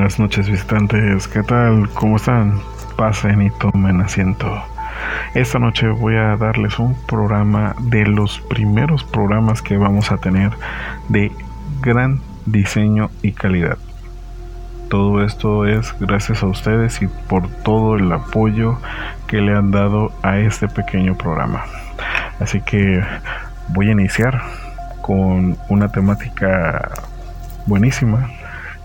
buenas noches visitantes, ¿qué tal? ¿Cómo están? Pasen y tomen asiento. Esta noche voy a darles un programa de los primeros programas que vamos a tener de gran diseño y calidad. Todo esto es gracias a ustedes y por todo el apoyo que le han dado a este pequeño programa. Así que voy a iniciar con una temática buenísima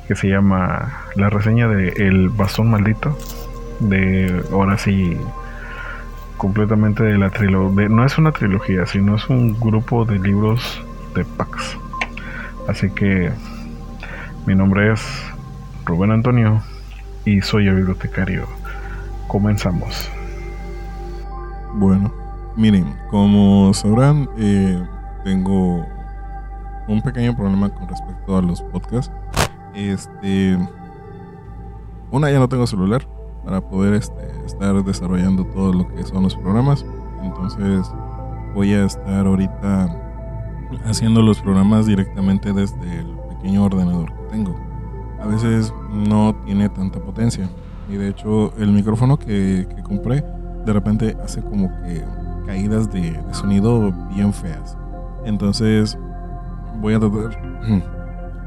que se llama la reseña de El bastón maldito de ahora sí completamente de la trilogía no es una trilogía sino es un grupo de libros de Pax así que mi nombre es Rubén Antonio y soy el bibliotecario. Comenzamos. Bueno miren como sabrán eh, tengo un pequeño problema con respecto a los podcasts este. Una, ya no tengo celular para poder este, estar desarrollando todo lo que son los programas. Entonces, voy a estar ahorita haciendo los programas directamente desde el pequeño ordenador que tengo. A veces no tiene tanta potencia. Y de hecho, el micrófono que, compré de repente hace como que caídas de, de sonido bien feas. Entonces, voy a tratar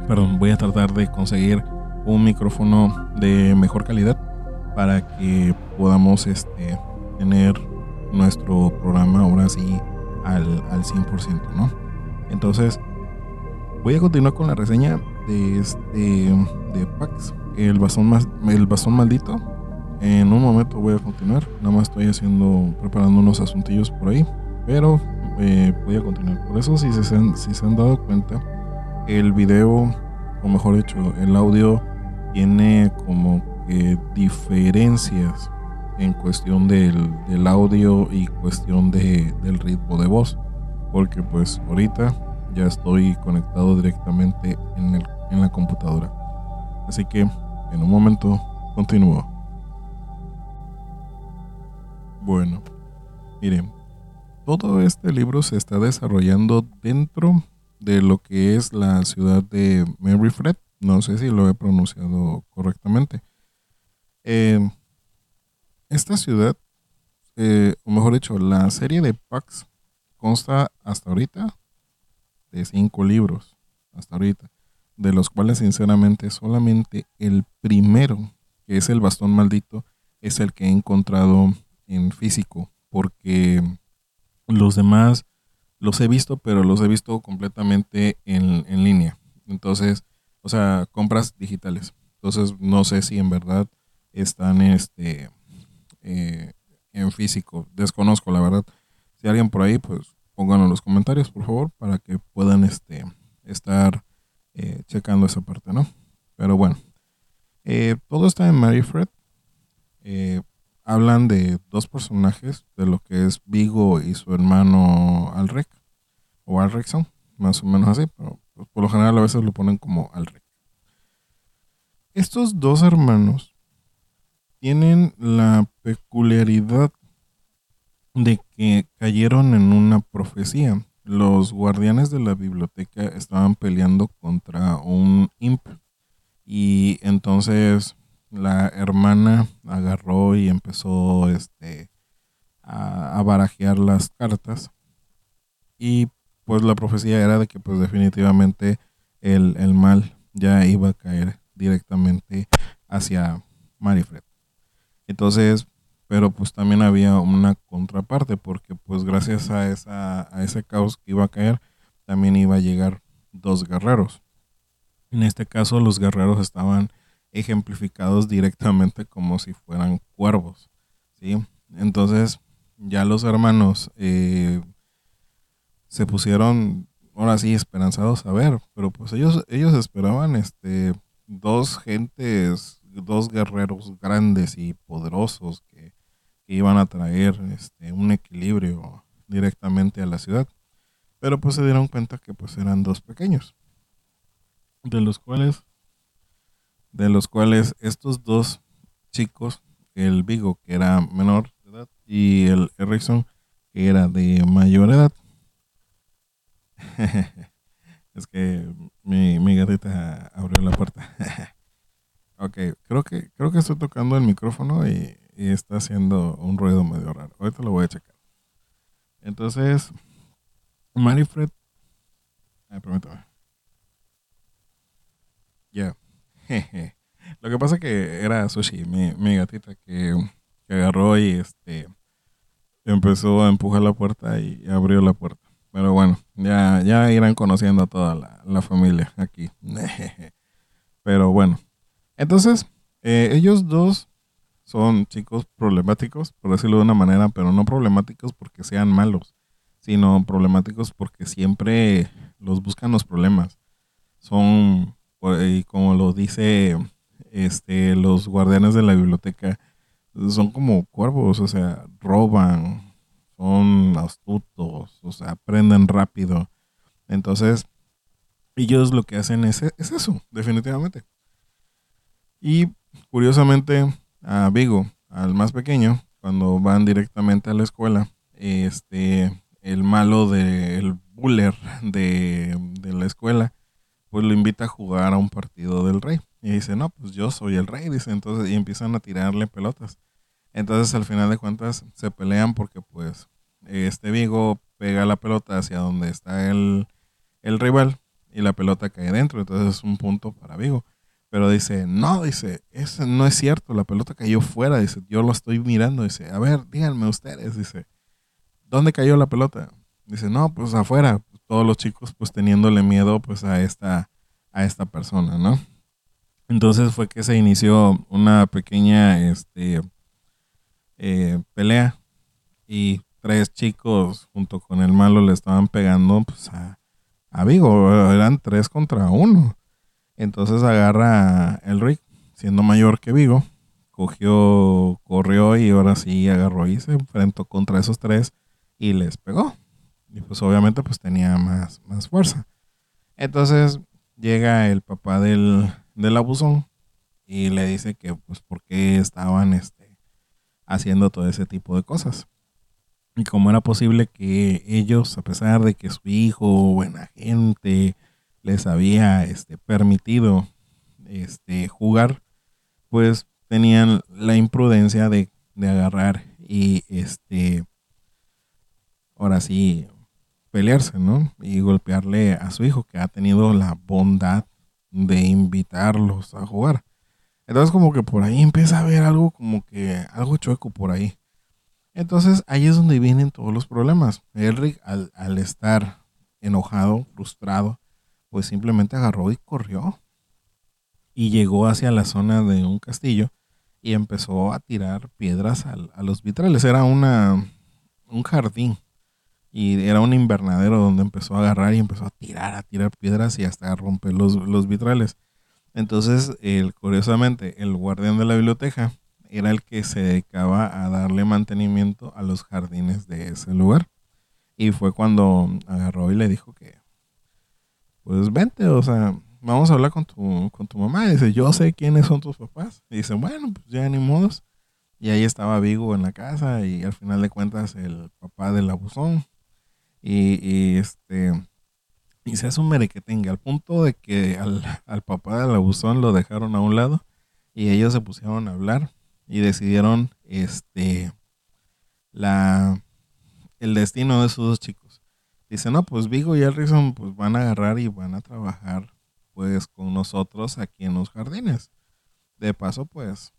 perdón, voy a tratar de conseguir un micrófono de mejor calidad para que podamos este, tener nuestro programa ahora sí al, al 100%, ¿no? Entonces, voy a continuar con la reseña de este de Pax, el bastón, el bastón maldito. En un momento voy a continuar, nada más estoy haciendo, preparando unos asuntillos por ahí, pero eh, voy a continuar. Por eso, si se, si se han dado cuenta, el video, o mejor dicho, el audio tiene como que diferencias en cuestión del, audio y cuestión de, del ritmo de voz. Porque pues ahorita ya estoy conectado directamente en, el, en la computadora. Así que en un momento continúo. Bueno, miren, todo este libro se está desarrollando dentro de lo que es la ciudad de Fred No sé si lo he pronunciado correctamente. Em, esta ciudad, eh, o mejor dicho, la serie de Pax consta hasta ahorita de cinco libros, hasta ahorita, de los cuales sinceramente solamente el primero, que es el bastón maldito, es el que he encontrado en físico, porque los demás los he visto, pero los he visto completamente en, línea. Entonces, o sea, compras digitales. Entonces, no sé si en verdad están este, eh, en físico. Desconozco, la verdad. Si alguien por ahí, pues pónganlo en los comentarios, por favor, para que puedan este, estar eh, checando esa parte, ¿no? Pero bueno, eh, todo está en Maryfred. Eh, hablan de dos personajes, de lo que es Vigo y su hermano Alrek, o Alrekson, más o menos así, pero pues, por lo general a veces lo ponen como Alrek. Estos dos hermanos tienen la peculiaridad de que cayeron en una profecía. Los guardianes de la biblioteca estaban peleando contra un imp y entonces la hermana agarró y empezó este, a, barajear las cartas. Y pues la profecía era de que pues definitivamente el, mal ya iba a caer directamente hacia Marifred. Entonces, pero pues también había una contraparte porque pues gracias a, esa, a ese caos que iba a caer, también iba a llegar dos guerreros. En este caso los guerreros estaban ejemplificados directamente como si fueran cuervos. ¿sí? Entonces ya los hermanos eh, se pusieron ahora sí esperanzados a ver, pero pues ellos, ellos esperaban este, dos gentes, dos guerreros grandes y poderosos que, iban a traer este, un equilibrio directamente a la ciudad. Pero pues se dieron cuenta que pues eran dos pequeños, de los cuales de los cuales estos dos chicos, el Vigo, que era menor de edad, y el Erickson, que era de mayor edad. es que mi, mi gatita abrió la puerta. Ok, creo que, creo que estoy tocando el micrófono y, está haciendo un ruido medio raro. Ahorita lo voy a checar. Entonces, Marifred. Ah, permítame. Ya. Lo que pasa es que era Sushi, mi, mi gatita, que, agarró y este empezó a empujar la puerta y abrió la puerta. Pero bueno, ya, ya irán conociendo a toda la, la familia aquí. Pero bueno, entonces, eh, ellos dos son chicos problemáticos, por decirlo de una manera, pero no problemáticos porque sean malos, sino problemáticos porque siempre los buscan los problemas. Son, y como lo dice este, los guardianes de la biblioteca, son como cuervos, o sea, roban, son astutos, o sea, aprenden rápido. Entonces, ellos lo que hacen es, es eso, definitivamente. Y curiosamente a Vigo, al más pequeño, cuando van directamente a la escuela, este, el malo del buller de, de, la escuela, pues lo invita a jugar a un partido del rey. Y dice, no, pues yo soy el rey, dice, entonces, y empiezan a tirarle pelotas. Entonces, al final de cuentas, se pelean porque, pues, este Vigo pega la pelota hacia donde está el, el rival y la pelota cae dentro, entonces es un punto para Vigo. Pero dice, no, dice, eso no es cierto, la pelota cayó fuera, dice, yo lo estoy mirando, dice, a ver, díganme ustedes, dice, ¿dónde cayó la pelota? Dice, no, pues afuera, todos los chicos pues teniéndole miedo pues a esta, a esta persona, ¿no? Entonces fue que se inició una pequeña este, eh, pelea y tres chicos junto con el malo le estaban pegando pues a, a Vigo, eran tres contra uno. Entonces agarra el Rick, siendo mayor que Vigo, cogió, corrió y ahora sí agarró y se enfrentó contra esos tres y les pegó. Y pues obviamente pues tenía más, más fuerza. Entonces llega el papá del, del abusón y le dice que pues por qué estaban este, haciendo todo ese tipo de cosas. Y cómo era posible que ellos, a pesar de que su hijo, buena gente, les había este, permitido este, jugar, pues tenían la imprudencia de, agarrar y este ahora sí pelearse, ¿no? Y golpearle a su hijo que ha tenido la bondad de invitarlos a jugar. Entonces como que por ahí empieza a haber algo como que algo chueco por ahí. Entonces ahí es donde vienen todos los problemas. Elric al, estar enojado, frustrado, pues simplemente agarró y corrió. Y llegó hacia la zona de un castillo y empezó a tirar piedras a, los vitrales. Era una, un jardín y era un invernadero donde empezó a agarrar y empezó a tirar, a tirar piedras y hasta a romper los, los vitrales. Entonces, curiosamente, el guardián de la biblioteca era el que se dedicaba a darle mantenimiento a los jardines de ese lugar. Y fue cuando agarró y le dijo que pues vente, o sea, vamos a hablar con tu, con tu mamá. dice, yo sé quiénes son tus papás. Y dice, bueno, pues ya ni modos. Y ahí estaba Vigo en la casa y al final de cuentas el papá del abusón. Y, este y se hace un merequetengue al punto de que al, al, papá del abusón lo dejaron a un lado y ellos se pusieron a hablar y decidieron este la el destino de esos dos chicos. Dice, no, pues Vigo y Harrison pues van a agarrar y van a trabajar pues con nosotros aquí en los jardines. De paso, pues,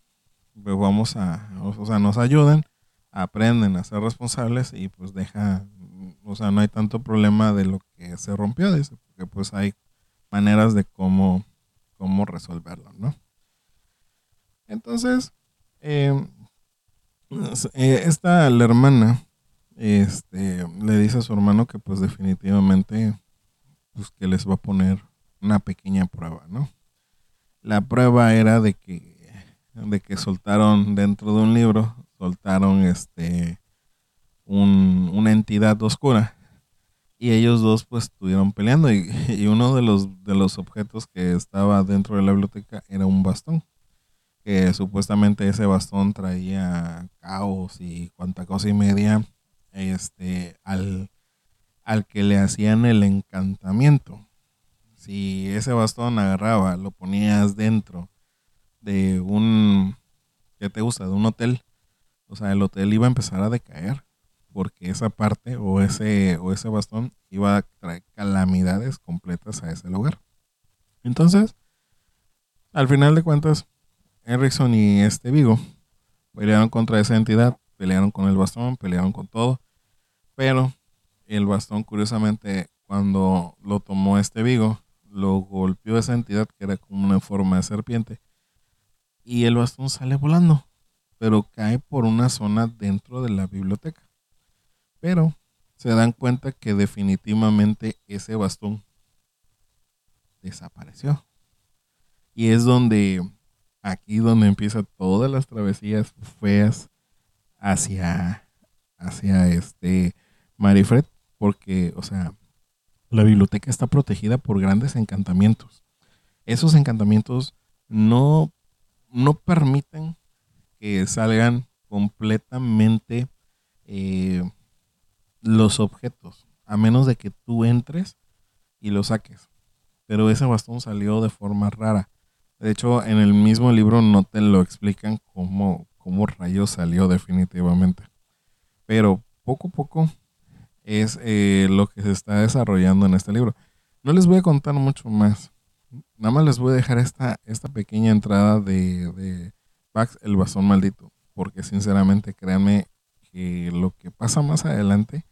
pues vamos a, o sea, nos ayudan, aprenden a ser responsables y pues deja, o sea, no hay tanto problema de lo que se rompió, dice, porque pues hay maneras de cómo, cómo resolverlo, ¿no? Entonces, eh, eh esta, la hermana, este, le dice a su hermano que pues definitivamente pues que les va a poner una pequeña prueba, ¿no? La prueba era de que de que soltaron dentro de un libro, soltaron este un, una entidad oscura y ellos dos pues estuvieron peleando y, uno de los de los objetos que estaba dentro de la biblioteca era un bastón que supuestamente ese bastón traía caos y cuanta cosa y media este, al, al que le hacían el encantamiento. Si ese bastón agarraba, lo ponías dentro de un, ¿qué te gusta? De un hotel. O sea, el hotel iba a empezar a decaer porque esa parte o ese, o ese bastón iba a traer calamidades completas a ese lugar. Entonces, al final de cuentas, Erickson y este Vigo pelearon contra esa entidad, pelearon con el bastón, pelearon con todo, pero el bastón, curiosamente, cuando lo tomó este Vigo, lo golpeó esa entidad que era como una forma de serpiente y el bastón sale volando, pero cae por una zona dentro de la biblioteca. Pero se dan cuenta que definitivamente ese bastón desapareció. Y es donde, aquí donde empieza todas las travesías feas hacia, hacia este Marifred, porque, o sea, la biblioteca está protegida por grandes encantamientos. Esos encantamientos no, no permiten que salgan completamente eh, los objetos, a menos de que tú entres y lo saques. Pero ese bastón salió de forma rara. De hecho, en el mismo libro no te lo explican cómo, cómo rayos salió definitivamente. Pero poco a poco es eh, lo que se está desarrollando en este libro. No les voy a contar mucho más. Nada más les voy a dejar esta, esta pequeña entrada de, de el bastón maldito. Porque sinceramente, créanme que lo que pasa más adelante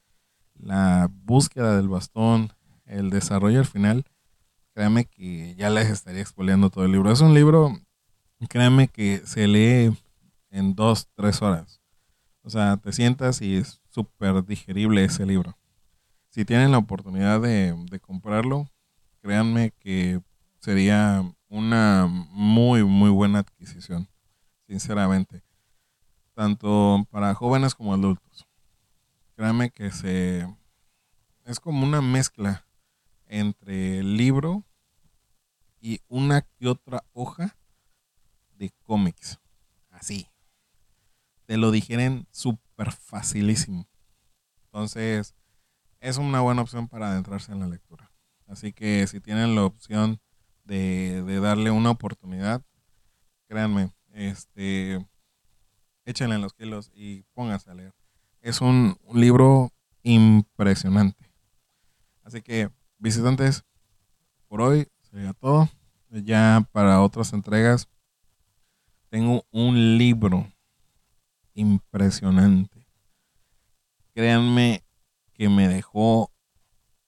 la búsqueda del bastón, el desarrollo al final, créanme que ya les estaría expoliando todo el libro. Es un libro, créanme que se lee en dos, tres horas. O sea, te sientas y es súper digerible ese libro. Si tienen la oportunidad de, de comprarlo, créanme que sería una muy, muy buena adquisición, sinceramente. Tanto para jóvenes como adultos. Créame que se es como una mezcla entre el libro y una y otra hoja de cómics. Así. Te lo digieren súper facilísimo. Entonces, es una buena opción para adentrarse en la lectura. Así que si tienen la opción de, de darle una oportunidad, créanme, este, échenle en los kilos y pónganse a leer es un, libro impresionante. Así que, visitantes, por hoy sería todo. Ya para otras entregas, tengo un libro impresionante. Créanme que me dejó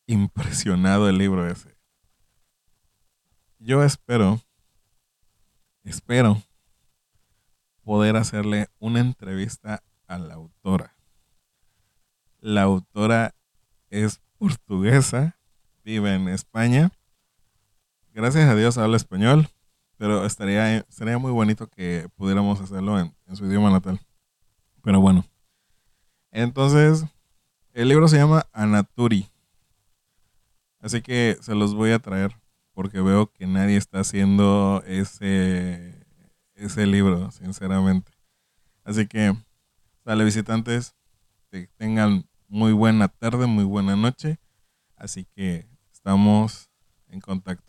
impresionado el libro ese. Yo espero, espero poder hacerle una entrevista a la autora. La autora es portuguesa, vive en España. Gracias a Dios habla español, pero estaría, sería muy bonito que pudiéramos hacerlo en, su idioma natal. Pero bueno. Entonces, el libro se llama Anaturi. Así que se los voy a traer porque veo que nadie está haciendo ese, ese libro, sinceramente. Así que, sale visitantes, que tengan muy buena tarde, muy buena noche. Así que estamos en contacto.